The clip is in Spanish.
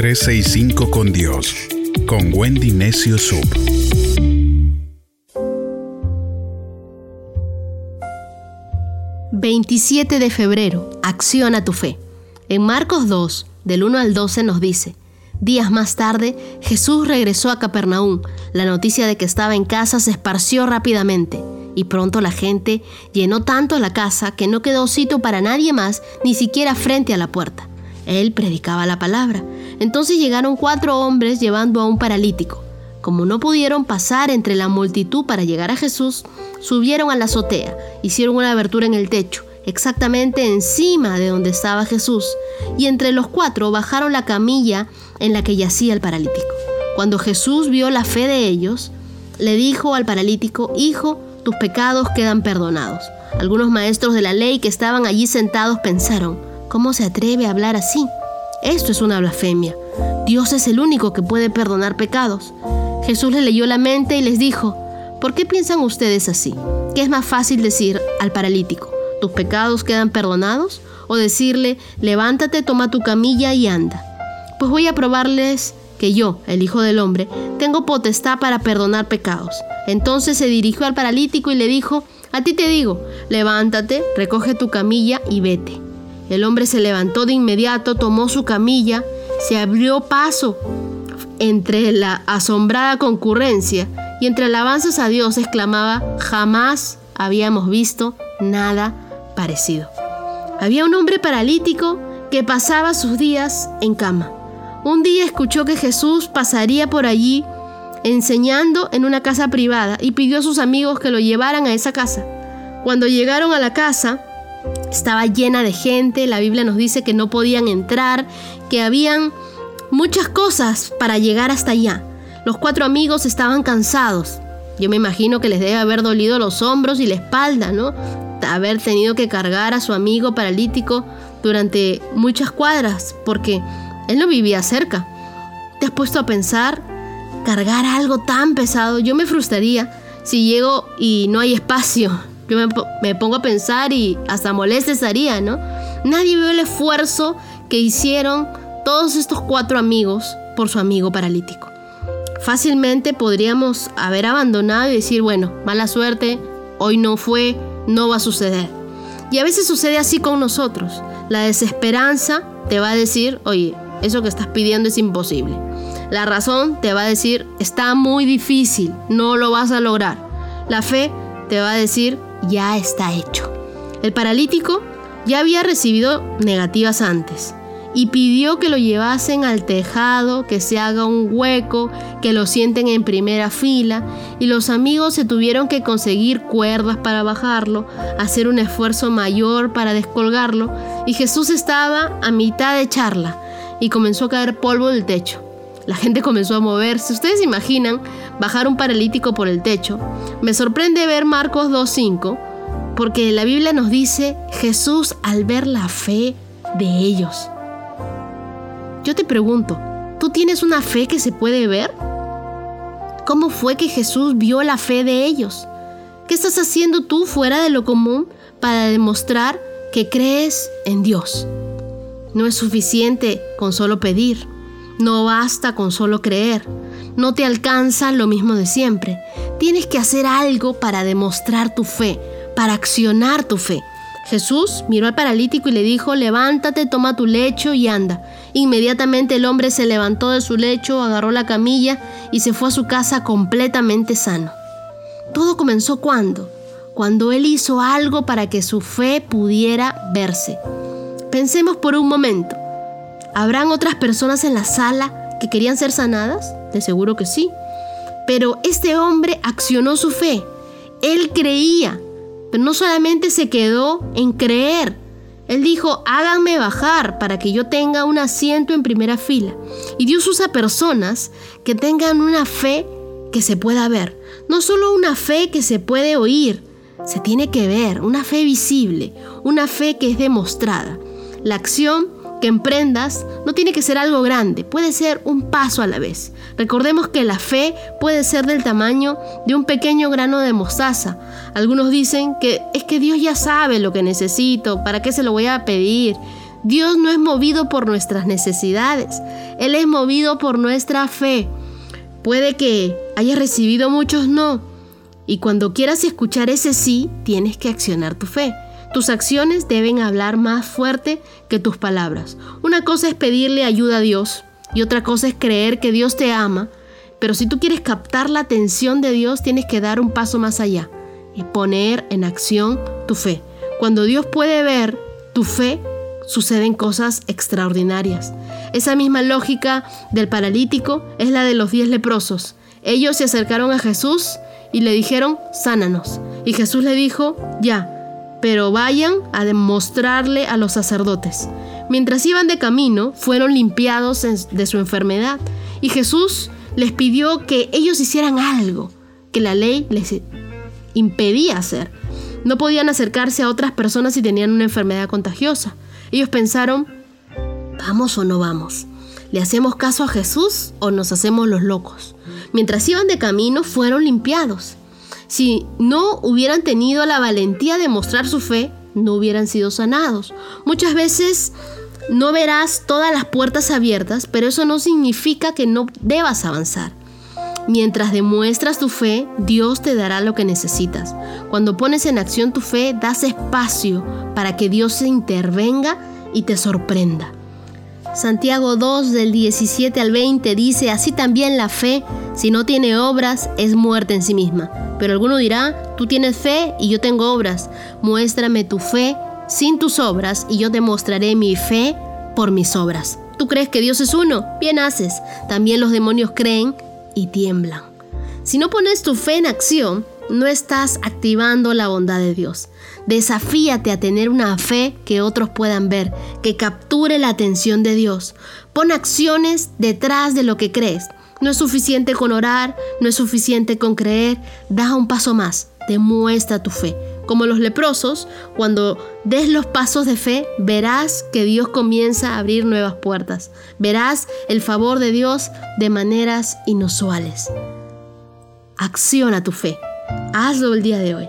365 con Dios, con Wendy Necio Sub. ...27 de febrero... ...acciona tu fe... En Marcos 2, del 1 al 12 nos dice... Días más tarde, Jesús regresó a Capernaum. La noticia de que estaba en casa se esparció rápidamente y pronto la gente llenó tanto la casa que no quedó sitio para nadie más, ni siquiera frente a la puerta. Él predicaba la palabra. Entonces llegaron cuatro hombres llevando a un paralítico. Como no pudieron pasar entre la multitud para llegar a Jesús, subieron a la azotea, hicieron una abertura en el techo, exactamente encima de donde estaba Jesús, y entre los cuatro bajaron la camilla en la que yacía el paralítico. Cuando Jesús vio la fe de ellos, le dijo al paralítico, Hijo, tus pecados quedan perdonados. Algunos maestros de la ley que estaban allí sentados pensaron, ¿cómo se atreve a hablar así? Esto es una blasfemia. Dios es el único que puede perdonar pecados. Jesús les leyó la mente y les dijo, ¿por qué piensan ustedes así? ¿Qué es más fácil decir al paralítico, tus pecados quedan perdonados? O decirle, levántate, toma tu camilla y anda. Pues voy a probarles que yo, el Hijo del Hombre, tengo potestad para perdonar pecados. Entonces se dirigió al paralítico y le dijo, a ti te digo, levántate, recoge tu camilla y vete. El hombre se levantó de inmediato, tomó su camilla, se abrió paso entre la asombrada concurrencia y entre alabanzas a Dios exclamaba, jamás habíamos visto nada parecido. Había un hombre paralítico que pasaba sus días en cama. Un día escuchó que Jesús pasaría por allí enseñando en una casa privada y pidió a sus amigos que lo llevaran a esa casa. Cuando llegaron a la casa, estaba llena de gente, la Biblia nos dice que no podían entrar, que habían muchas cosas para llegar hasta allá. Los cuatro amigos estaban cansados. Yo me imagino que les debe haber dolido los hombros y la espalda, ¿no? Haber tenido que cargar a su amigo paralítico durante muchas cuadras, porque él no vivía cerca. ¿Te has puesto a pensar cargar algo tan pesado? Yo me frustraría si llego y no hay espacio. Yo me, pongo a pensar y hasta molesta estaría, ¿no? Nadie vio el esfuerzo que hicieron todos estos cuatro amigos por su amigo paralítico. Fácilmente podríamos haber abandonado y decir, bueno, mala suerte, hoy no fue, no va a suceder. Y a veces sucede así con nosotros. La desesperanza te va a decir, oye, eso que estás pidiendo es imposible. La razón te va a decir, está muy difícil, no lo vas a lograr. La fe te va a decir, ya está hecho. El paralítico ya había recibido negativas antes y pidió que lo llevasen al tejado, que se haga un hueco, que lo sienten en primera fila, y los amigos se tuvieron que conseguir cuerdas para bajarlo, hacer un esfuerzo mayor para descolgarlo, y Jesús estaba a mitad de charla y comenzó a caer polvo del techo. La gente comenzó a moverse. Ustedes imaginan bajar un paralítico por el techo. Me sorprende ver Marcos 2.5 porque la Biblia nos dice Jesús al ver la fe de ellos. Yo te pregunto, ¿tú tienes una fe que se puede ver? ¿Cómo fue que Jesús vio la fe de ellos? ¿Qué estás haciendo tú fuera de lo común para demostrar que crees en Dios? No es suficiente con solo pedir. No basta con solo creer. No te alcanza lo mismo de siempre. Tienes que hacer algo para demostrar tu fe, para accionar tu fe. Jesús miró al paralítico y le dijo, levántate, toma tu lecho y anda. Inmediatamente el hombre se levantó de su lecho, agarró la camilla y se fue a su casa completamente sano. Todo comenzó cuando, cuando él hizo algo para que su fe pudiera verse. Pensemos por un momento. ¿Habrán otras personas en la sala que querían ser sanadas? De seguro que sí. Pero este hombre accionó su fe. Él creía, pero no solamente se quedó en creer. Él dijo, háganme bajar para que yo tenga un asiento en primera fila. Y Dios usa personas que tengan una fe que se pueda ver. No solo una fe que se puede oír, se tiene que ver, una fe visible, una fe que es demostrada. La acción que emprendas no tiene que ser algo grande, puede ser un paso a la vez. Recordemos que la fe puede ser del tamaño de un pequeño grano de mostaza. Algunos dicen que es que Dios ya sabe lo que necesito, ¿para qué se lo voy a pedir? Dios no es movido por nuestras necesidades, Él es movido por nuestra fe. Puede que hayas recibido muchos no, y cuando quieras escuchar ese sí, tienes que accionar tu fe. Tus acciones deben hablar más fuerte que tus palabras. Una cosa es pedirle ayuda a Dios y otra cosa es creer que Dios te ama, pero si tú quieres captar la atención de Dios, tienes que dar un paso más allá y poner en acción tu fe. Cuando Dios puede ver tu fe, suceden cosas extraordinarias. Esa misma lógica del paralítico es la de los diez leprosos. Ellos se acercaron a Jesús y le dijeron, sánanos. Y Jesús le dijo, ya, pero vayan a demostrarle a los sacerdotes. Mientras iban de camino, fueron limpiados de su enfermedad. Y Jesús les pidió que ellos hicieran algo que la ley les impedía hacer. No podían acercarse a otras personas si tenían una enfermedad contagiosa. Ellos pensaron, ¿vamos o no vamos? ¿Le hacemos caso a Jesús o nos hacemos los locos? Mientras iban de camino fueron limpiados. Si no hubieran tenido la valentía de mostrar su fe, no hubieran sido sanados. Muchas veces no verás todas las puertas abiertas, pero eso no significa que no debas avanzar. Mientras demuestras tu fe, Dios te dará lo que necesitas. Cuando pones en acción tu fe, das espacio para que Dios se intervenga y te sorprenda. Santiago 2 del 17 al 20 dice, así también la fe, si no tiene obras, es muerte en sí misma. Pero alguno dirá, tú tienes fe y yo tengo obras. Muéstrame tu fe sin tus obras y yo te mostraré mi fe por mis obras. ¿Tú crees que Dios es uno? Bien haces. También los demonios creen y tiemblan. Si no pones tu fe en acción, no estás activando la bondad de Dios. Desafíate a tener una fe que otros puedan ver, que capture la atención de Dios. Pon acciones detrás de lo que crees. No es suficiente con orar, no es suficiente con creer. Da un paso más, demuestra tu fe. Como los leprosos, cuando des los pasos de fe, verás que Dios comienza a abrir nuevas puertas. Verás el favor de Dios de maneras inusuales. Acciona tu fe. Hazlo el día de hoy.